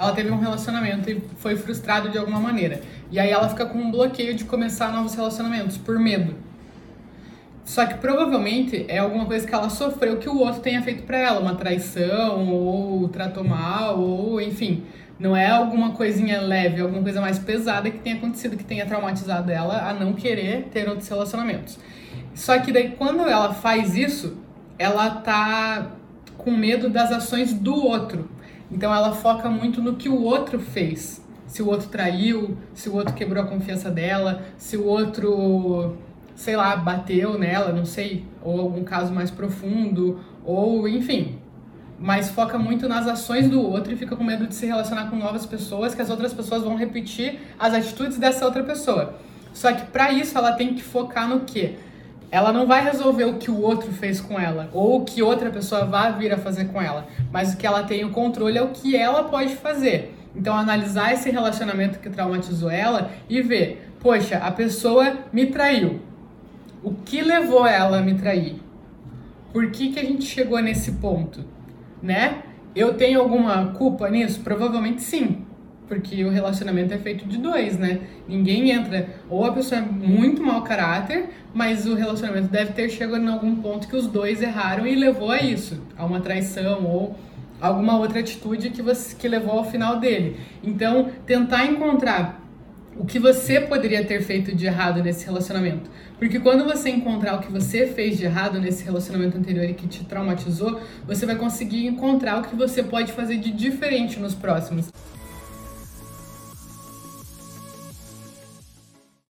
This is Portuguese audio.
ela teve um relacionamento e foi frustrada de alguma maneira. E aí ela fica com um bloqueio de começar novos relacionamentos por medo. Só que provavelmente é alguma coisa que ela sofreu que o outro tenha feito para ela, uma traição ou tratou mal ou enfim, não é alguma coisinha leve, é alguma coisa mais pesada que tenha acontecido que tenha traumatizado ela a não querer ter outros relacionamentos. Só que daí quando ela faz isso, ela tá com medo das ações do outro. Então ela foca muito no que o outro fez. Se o outro traiu, se o outro quebrou a confiança dela, se o outro, sei lá, bateu nela, não sei, ou algum caso mais profundo, ou enfim. Mas foca muito nas ações do outro e fica com medo de se relacionar com novas pessoas, que as outras pessoas vão repetir as atitudes dessa outra pessoa. Só que para isso ela tem que focar no quê? Ela não vai resolver o que o outro fez com ela ou o que outra pessoa vai vir a fazer com ela, mas o que ela tem o controle é o que ela pode fazer. Então, analisar esse relacionamento que traumatizou ela e ver, poxa, a pessoa me traiu. O que levou ela a me trair? Por que, que a gente chegou nesse ponto? Né? Eu tenho alguma culpa nisso? Provavelmente sim porque o relacionamento é feito de dois, né? Ninguém entra, ou a pessoa é muito mau caráter, mas o relacionamento deve ter chegado em algum ponto que os dois erraram e levou a isso, a uma traição ou alguma outra atitude que você que levou ao final dele. Então, tentar encontrar o que você poderia ter feito de errado nesse relacionamento. Porque quando você encontrar o que você fez de errado nesse relacionamento anterior e que te traumatizou, você vai conseguir encontrar o que você pode fazer de diferente nos próximos.